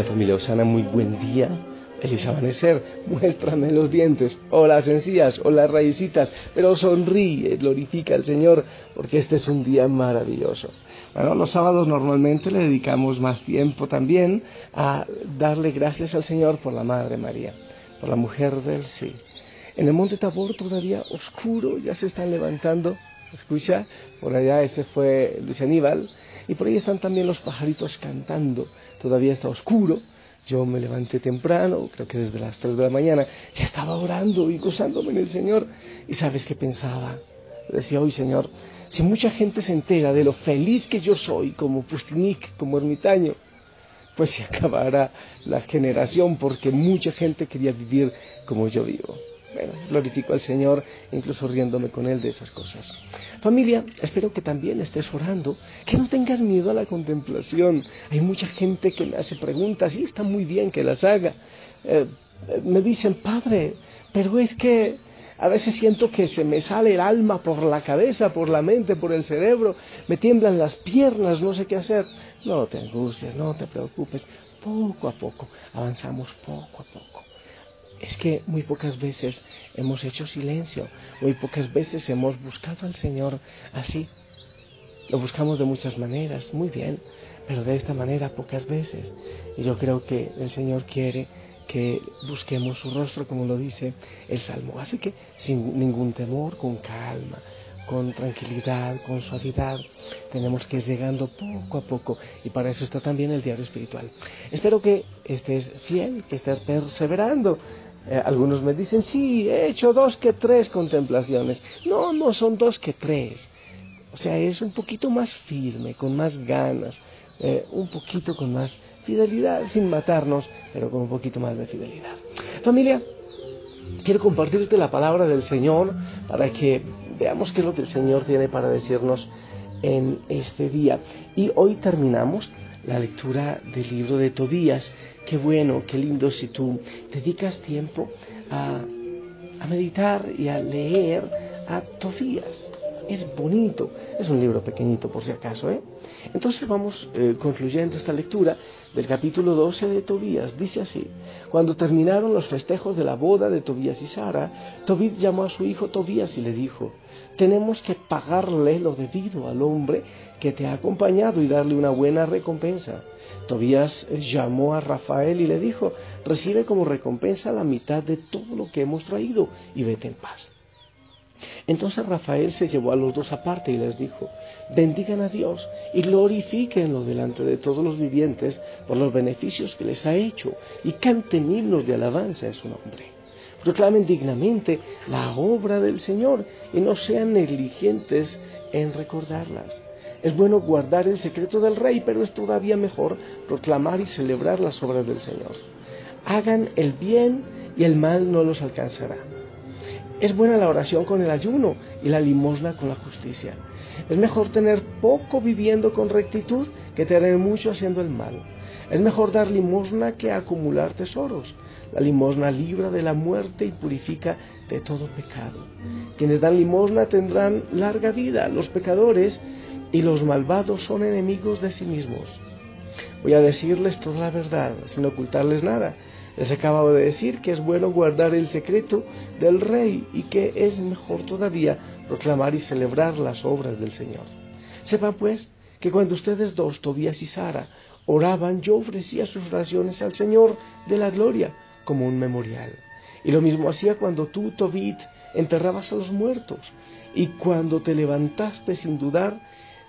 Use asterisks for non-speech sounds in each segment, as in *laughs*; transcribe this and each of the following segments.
Linda familia Osana, muy buen día. Feliz amanecer, muéstrame los dientes, o las encías, o las raicitas, pero sonríe, glorifica al Señor, porque este es un día maravilloso. Bueno, los sábados normalmente le dedicamos más tiempo también a darle gracias al Señor por la Madre María, por la mujer del sí. En el Monte Tabor todavía oscuro, ya se están levantando, escucha, por allá ese fue Luis Aníbal, y por ahí están también los pajaritos cantando, todavía está oscuro, yo me levanté temprano, creo que desde las 3 de la mañana, ya estaba orando y gozándome en el Señor. ¿Y sabes qué pensaba? Decía hoy, Señor, si mucha gente se entera de lo feliz que yo soy como Pustinik, como ermitaño, pues se *laughs* acabará la generación porque mucha gente quería vivir como yo vivo. Bueno, glorifico al Señor, incluso riéndome con Él de esas cosas. Familia, espero que también estés orando, que no tengas miedo a la contemplación. Hay mucha gente que me hace preguntas y está muy bien que las haga. Eh, me dicen, Padre, pero es que a veces siento que se me sale el alma por la cabeza, por la mente, por el cerebro, me tiemblan las piernas, no sé qué hacer. No te angusties, no te preocupes. Poco a poco, avanzamos poco a poco es que muy pocas veces hemos hecho silencio, muy pocas veces hemos buscado al Señor así. Lo buscamos de muchas maneras, muy bien, pero de esta manera pocas veces. Y yo creo que el Señor quiere que busquemos su rostro, como lo dice el Salmo. Así que sin ningún temor, con calma, con tranquilidad, con suavidad. Tenemos que ir llegando poco a poco y para eso está también el diario espiritual. Espero que estés fiel, que estés perseverando eh, algunos me dicen, sí, he hecho dos que tres contemplaciones. No, no son dos que tres. O sea, es un poquito más firme, con más ganas, eh, un poquito con más fidelidad, sin matarnos, pero con un poquito más de fidelidad. Familia, quiero compartirte la palabra del Señor para que veamos qué es lo que el Señor tiene para decirnos en este día. Y hoy terminamos la lectura del libro de Tobías. Qué bueno, qué lindo si tú dedicas tiempo a, a meditar y a leer a Tobías. Es bonito, es un libro pequeñito por si acaso, ¿eh? Entonces vamos eh, concluyendo esta lectura del capítulo 12 de Tobías. Dice así, cuando terminaron los festejos de la boda de Tobías y Sara, Tobit llamó a su hijo Tobías y le dijo, tenemos que pagarle lo debido al hombre que te ha acompañado y darle una buena recompensa. Tobías eh, llamó a Rafael y le dijo, recibe como recompensa la mitad de todo lo que hemos traído y vete en paz. Entonces Rafael se llevó a los dos aparte y les dijo, bendigan a Dios y glorifíquenlo delante de todos los vivientes por los beneficios que les ha hecho y canten himnos de alabanza en su nombre. Proclamen dignamente la obra del Señor y no sean negligentes en recordarlas. Es bueno guardar el secreto del rey, pero es todavía mejor proclamar y celebrar las obras del Señor. Hagan el bien y el mal no los alcanzará. Es buena la oración con el ayuno y la limosna con la justicia. Es mejor tener poco viviendo con rectitud que tener mucho haciendo el mal. Es mejor dar limosna que acumular tesoros. La limosna libra de la muerte y purifica de todo pecado. Quienes dan limosna tendrán larga vida. Los pecadores y los malvados son enemigos de sí mismos. Voy a decirles toda la verdad, sin ocultarles nada. Les acabo de decir que es bueno guardar el secreto del rey y que es mejor todavía proclamar y celebrar las obras del Señor. Sepan pues que cuando ustedes dos, Tobías y Sara, oraban, yo ofrecía sus oraciones al Señor de la gloria como un memorial. Y lo mismo hacía cuando tú, Tobit, enterrabas a los muertos. Y cuando te levantaste sin dudar,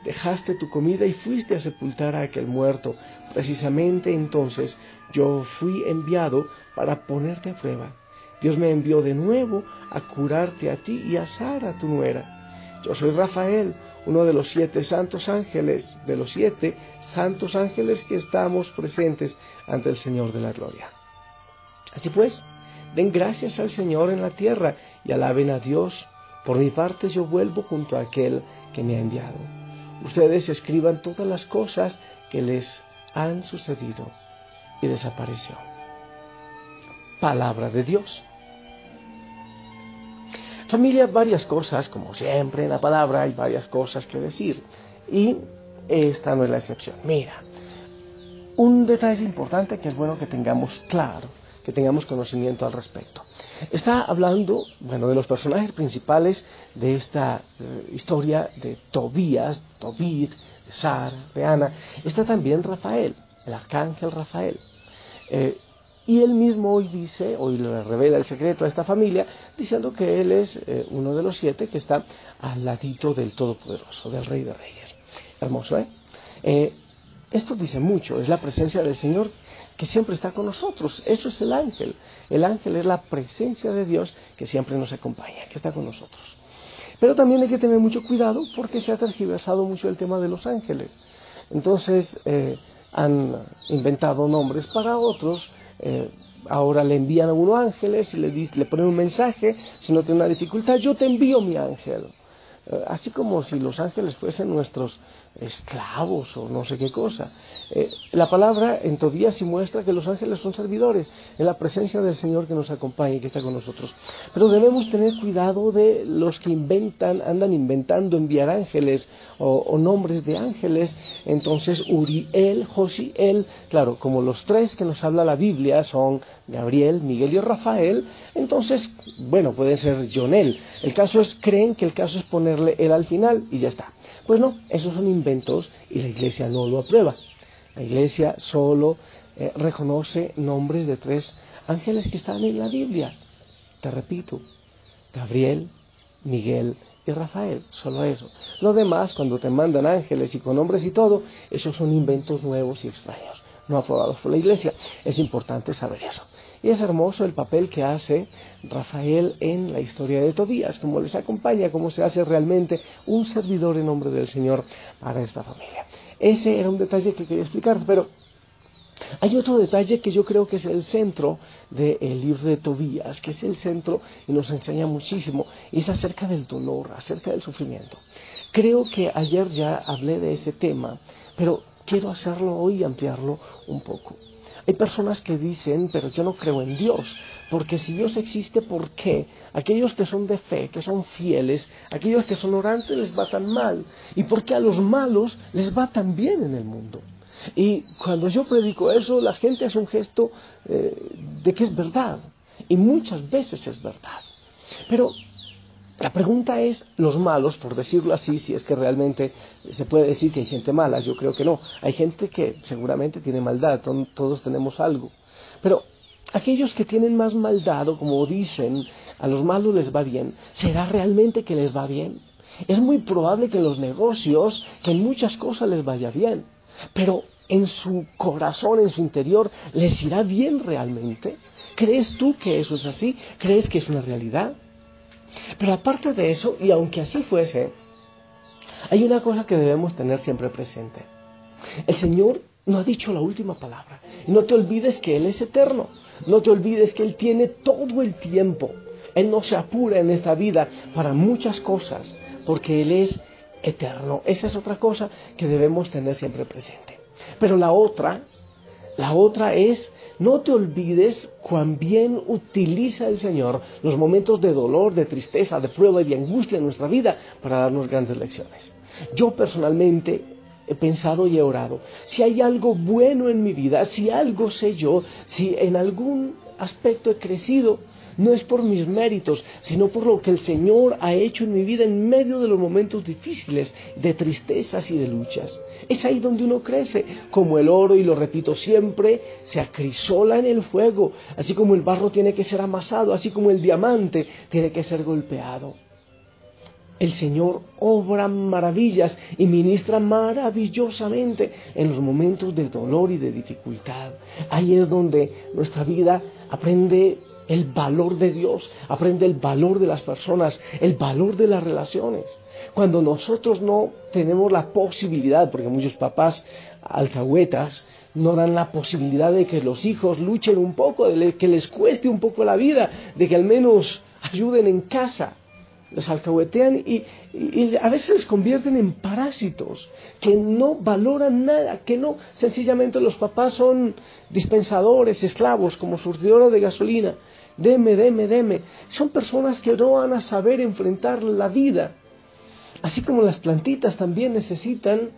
dejaste tu comida y fuiste a sepultar a aquel muerto. Precisamente entonces yo fui enviado para ponerte a prueba. Dios me envió de nuevo a curarte a ti y a Sara, tu nuera. Yo soy Rafael, uno de los siete santos ángeles, de los siete santos ángeles que estamos presentes ante el Señor de la gloria. Así pues, den gracias al Señor en la tierra y alaben a Dios. Por mi parte yo vuelvo junto a aquel que me ha enviado. Ustedes escriban todas las cosas que les han sucedido y desapareció. Palabra de Dios. Familia, varias cosas, como siempre en la palabra hay varias cosas que decir. Y esta no es la excepción. Mira, un detalle importante que es bueno que tengamos claro, que tengamos conocimiento al respecto. Está hablando, bueno, de los personajes principales de esta eh, historia de Tobías, Tobit, de Sara, de Ana. Está también Rafael, el arcángel Rafael. Eh, y él mismo hoy dice, hoy le revela el secreto a esta familia, diciendo que él es eh, uno de los siete que está al ladito del Todopoderoso, del Rey de Reyes. Hermoso. ¿eh? Esto dice mucho, es la presencia del Señor que siempre está con nosotros. Eso es el ángel. El ángel es la presencia de Dios que siempre nos acompaña, que está con nosotros. Pero también hay que tener mucho cuidado porque se ha tergiversado mucho el tema de los ángeles. Entonces eh, han inventado nombres para otros eh, ahora le envían a uno ángeles y le, le ponen un mensaje, si no tiene una dificultad, yo te envío mi ángel. Eh, así como si los ángeles fuesen nuestros esclavos o no sé qué cosa. Eh, la palabra en Tobías sí muestra que los ángeles son servidores en la presencia del Señor que nos acompaña y que está con nosotros. Pero debemos tener cuidado de los que inventan, andan inventando enviar ángeles o, nombres de ángeles. Entonces Uriel, Josiel, claro, como los tres que nos habla la Biblia son Gabriel, Miguel y Rafael, entonces, bueno, pueden ser Jonel. El caso es, creen que el caso es ponerle él al final y ya está. Pues no, esos son inventos y la iglesia no lo aprueba. La iglesia solo eh, reconoce nombres de tres ángeles que están en la Biblia. Te repito, Gabriel, Miguel y Rafael, solo eso. Lo demás, cuando te mandan ángeles y con nombres y todo, esos son inventos nuevos y extraños, no aprobados por la iglesia. Es importante saber eso. Y es hermoso el papel que hace Rafael en la historia de Tobías, cómo les acompaña, cómo se hace realmente un servidor en nombre del Señor para esta familia. Ese era un detalle que quería explicar, pero hay otro detalle que yo creo que es el centro del libro de Tobías, que es el centro y nos enseña muchísimo, y es acerca del dolor, acerca del sufrimiento. Creo que ayer ya hablé de ese tema, pero quiero hacerlo hoy y ampliarlo un poco. Hay personas que dicen, pero yo no creo en Dios, porque si Dios existe, ¿por qué? Aquellos que son de fe, que son fieles, aquellos que son orantes les va tan mal, y por qué a los malos les va tan bien en el mundo. Y cuando yo predico eso, la gente hace un gesto eh, de que es verdad, y muchas veces es verdad. Pero la pregunta es, los malos, por decirlo así, si es que realmente se puede decir que hay gente mala, yo creo que no. Hay gente que seguramente tiene maldad, todos tenemos algo. Pero aquellos que tienen más maldad, o como dicen, a los malos les va bien, ¿será realmente que les va bien? Es muy probable que en los negocios, que en muchas cosas les vaya bien, pero en su corazón, en su interior, ¿les irá bien realmente? ¿Crees tú que eso es así? ¿Crees que es una realidad? Pero aparte de eso, y aunque así fuese, hay una cosa que debemos tener siempre presente. El Señor no ha dicho la última palabra. No te olvides que Él es eterno. No te olvides que Él tiene todo el tiempo. Él no se apura en esta vida para muchas cosas, porque Él es eterno. Esa es otra cosa que debemos tener siempre presente. Pero la otra, la otra es no te olvides cuán bien utiliza el Señor los momentos de dolor, de tristeza, de prueba y de angustia en nuestra vida para darnos grandes lecciones. Yo personalmente he pensado y he orado, si hay algo bueno en mi vida, si algo sé yo, si en algún aspecto he crecido, no es por mis méritos, sino por lo que el Señor ha hecho en mi vida en medio de los momentos difíciles, de tristezas y de luchas. Es ahí donde uno crece, como el oro, y lo repito siempre, se acrisola en el fuego, así como el barro tiene que ser amasado, así como el diamante tiene que ser golpeado. El Señor obra maravillas y ministra maravillosamente en los momentos de dolor y de dificultad. Ahí es donde nuestra vida aprende el valor de Dios, aprende el valor de las personas, el valor de las relaciones. Cuando nosotros no tenemos la posibilidad, porque muchos papás alcahuetas no dan la posibilidad de que los hijos luchen un poco, de que les cueste un poco la vida, de que al menos ayuden en casa los alcahuetean y, a veces les convierten en parásitos, que no valoran nada, que no, sencillamente los papás son dispensadores, esclavos, como surtidores de gasolina, deme, deme, deme. Son personas que no van a saber enfrentar la vida, así como las plantitas también necesitan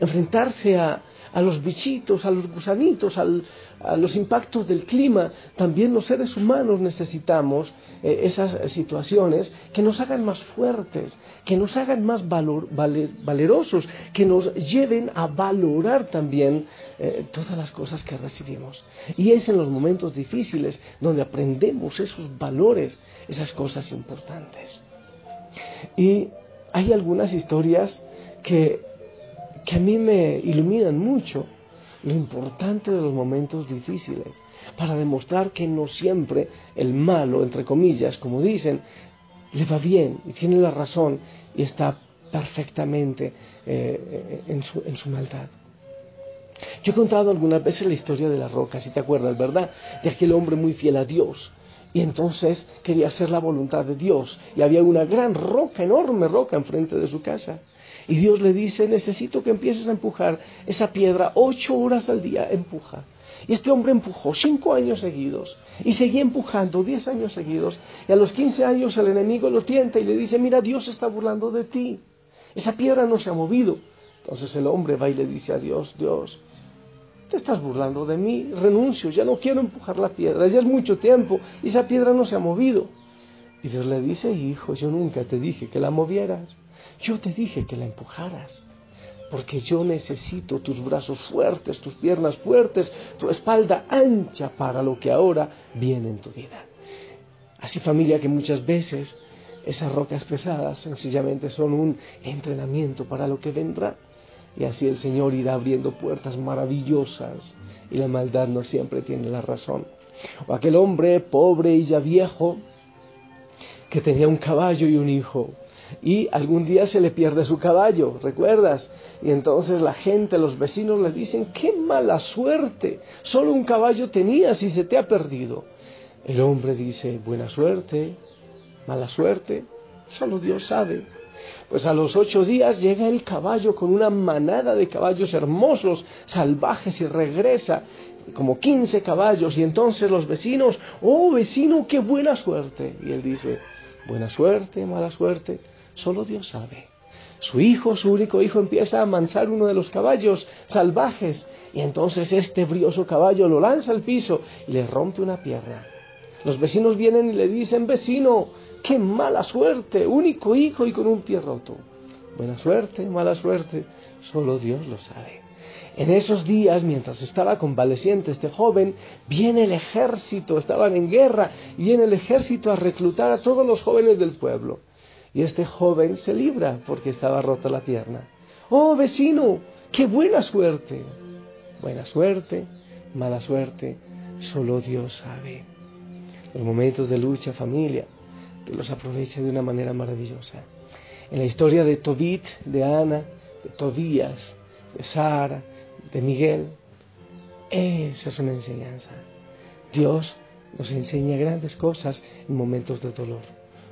enfrentarse a, a los bichitos, a los gusanitos, a los impactos del clima, también los seres humanos necesitamos eh, esas situaciones que nos hagan más fuertes, que nos hagan más valerosos, que nos lleven a valorar también eh, todas las cosas que recibimos. Y es en los momentos difíciles donde aprendemos esos valores, esas cosas importantes. Y hay algunas historias que que a mí me iluminan mucho lo importante de los momentos difíciles, para demostrar que no siempre el malo, entre comillas, como dicen, le va bien y tiene la razón y está perfectamente eh, en, su, en su maldad. Yo he contado algunas veces la historia de la roca, si te acuerdas, ¿verdad? De aquel hombre muy fiel a Dios. Y entonces quería hacer la voluntad de Dios. Y había una gran roca, enorme roca enfrente de su casa. Y Dios le dice, necesito que empieces a empujar esa piedra ocho horas al día, empuja. Y este hombre empujó cinco años seguidos y seguía empujando diez años seguidos. Y a los quince años el enemigo lo tienta y le dice, mira, Dios está burlando de ti. Esa piedra no se ha movido. Entonces el hombre va y le dice a Dios, Dios, te estás burlando de mí, renuncio, ya no quiero empujar la piedra, ya es mucho tiempo y esa piedra no se ha movido. Y Dios le dice, hijo, yo nunca te dije que la movieras. Yo te dije que la empujaras, porque yo necesito tus brazos fuertes, tus piernas fuertes, tu espalda ancha para lo que ahora viene en tu vida. Así familia que muchas veces esas rocas pesadas sencillamente son un entrenamiento para lo que vendrá. Y así el Señor irá abriendo puertas maravillosas y la maldad no siempre tiene la razón. O aquel hombre pobre y ya viejo que tenía un caballo y un hijo y algún día se le pierde su caballo, ¿recuerdas? Y entonces la gente, los vecinos le dicen, qué mala suerte, solo un caballo tenías y se te ha perdido. El hombre dice, buena suerte, mala suerte, solo Dios sabe. Pues a los ocho días llega el caballo con una manada de caballos hermosos, salvajes, y regresa como quince caballos. Y entonces los vecinos, oh vecino, qué buena suerte. Y él dice, buena suerte, mala suerte, Solo Dios sabe. Su hijo, su único hijo, empieza a amansar uno de los caballos salvajes y entonces este brioso caballo lo lanza al piso y le rompe una pierna. Los vecinos vienen y le dicen, vecino, qué mala suerte, único hijo y con un pie roto. Buena suerte, mala suerte, solo Dios lo sabe. En esos días, mientras estaba convaleciente este joven, viene el ejército, estaban en guerra, y viene el ejército a reclutar a todos los jóvenes del pueblo. Y este joven se libra porque estaba rota la pierna. Oh, vecino, qué buena suerte. Buena suerte, mala suerte, solo Dios sabe. Los momentos de lucha, familia, que los aproveche de una manera maravillosa. En la historia de Tobit, de Ana, de Tobías, de Sara, de Miguel, esa es una enseñanza. Dios nos enseña grandes cosas en momentos de dolor.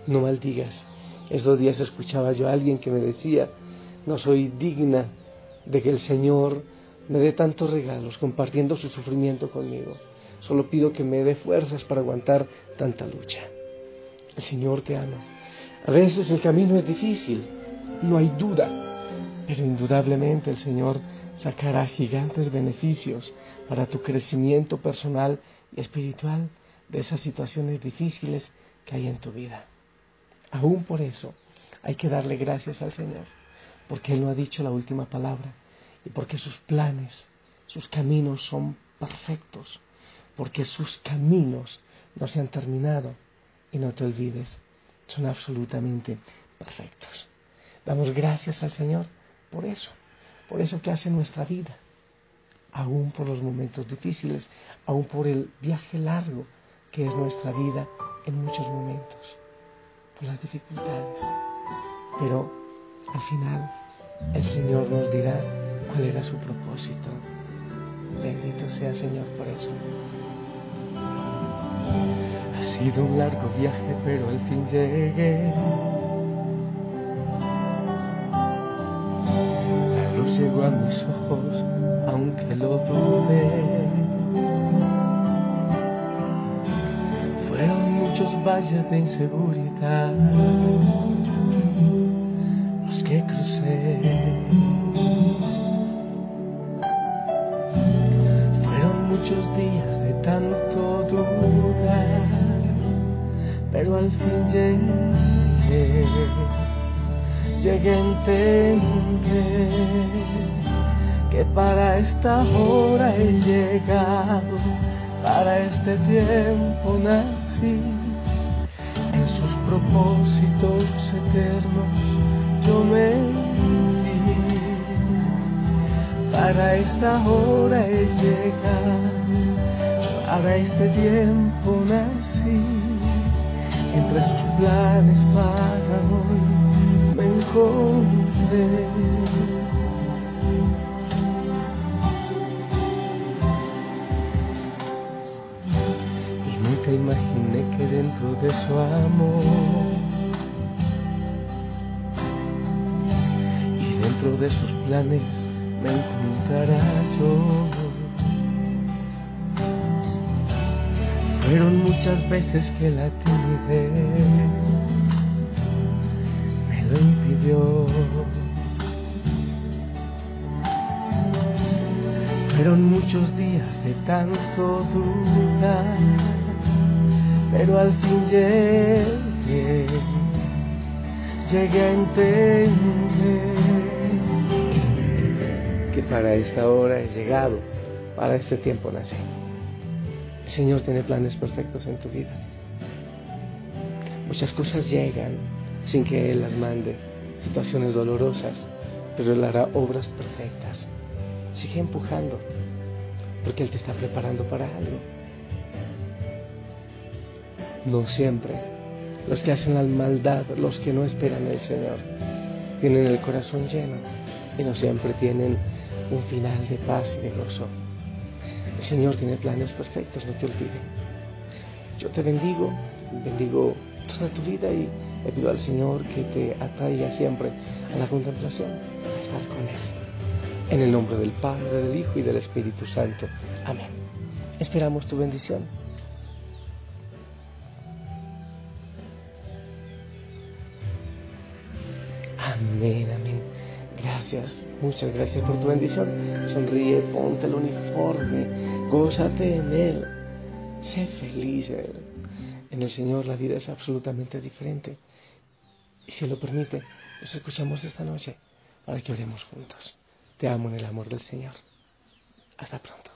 No maldigas, estos días escuchaba yo a alguien que me decía, no soy digna de que el Señor me dé tantos regalos compartiendo su sufrimiento conmigo. Solo pido que me dé fuerzas para aguantar tanta lucha. El Señor te ama. A veces el camino es difícil, no hay duda, pero indudablemente el Señor sacará gigantes beneficios para tu crecimiento personal y espiritual de esas situaciones difíciles que hay en tu vida. Aún por eso hay que darle gracias al Señor, porque Él no ha dicho la última palabra y porque sus planes, sus caminos son perfectos, porque sus caminos no se han terminado y no te olvides, son absolutamente perfectos. Damos gracias al Señor por eso, por eso que hace nuestra vida, aún por los momentos difíciles, aún por el viaje largo que es nuestra vida en muchos momentos, por las dificultades. Pero al final el Señor nos dirá cuál era su propósito. Bendito sea Señor por eso. Ha sido un largo viaje, pero al fin llegué. La luz llegó a mis ojos, de inseguridad. Los que crucé. Fueron muchos días de tanto dudar, pero al fin llegué, llegué a que para esta hora he llegado, para este tiempo nací, propósitos eternos yo me di. Para esta hora he llegado, para este tiempo nací, entre sus planes para hoy me encontré. Y nunca imaginé que dentro de su amor y dentro de sus planes me encontrará yo. Fueron muchas veces que la timidez me lo impidió. Fueron muchos días de tanto dudar, pero al fin llegué, llegué a entender que para esta hora he llegado, para este tiempo nací. El Señor tiene planes perfectos en tu vida. Muchas cosas llegan sin que Él las mande, situaciones dolorosas, pero Él hará obras perfectas. Sigue empujando, porque Él te está preparando para algo. No siempre. Los que hacen la maldad, los que no esperan al Señor, tienen el corazón lleno y no siempre tienen un final de paz y de gozo. El Señor tiene planes perfectos, no te olvides. Yo te bendigo, bendigo toda tu vida y le pido al Señor que te atraiga siempre a la contemplación, a estar con Él. En el nombre del Padre, del Hijo y del Espíritu Santo. Amén. Esperamos tu bendición. Amén, amén. Gracias, muchas gracias por tu bendición. Sonríe, ponte el uniforme, gózate en Él. Sé feliz en. En el Señor la vida es absolutamente diferente. Y si lo permite, nos escuchamos esta noche para que oremos juntos. Te amo en el amor del Señor. Hasta pronto.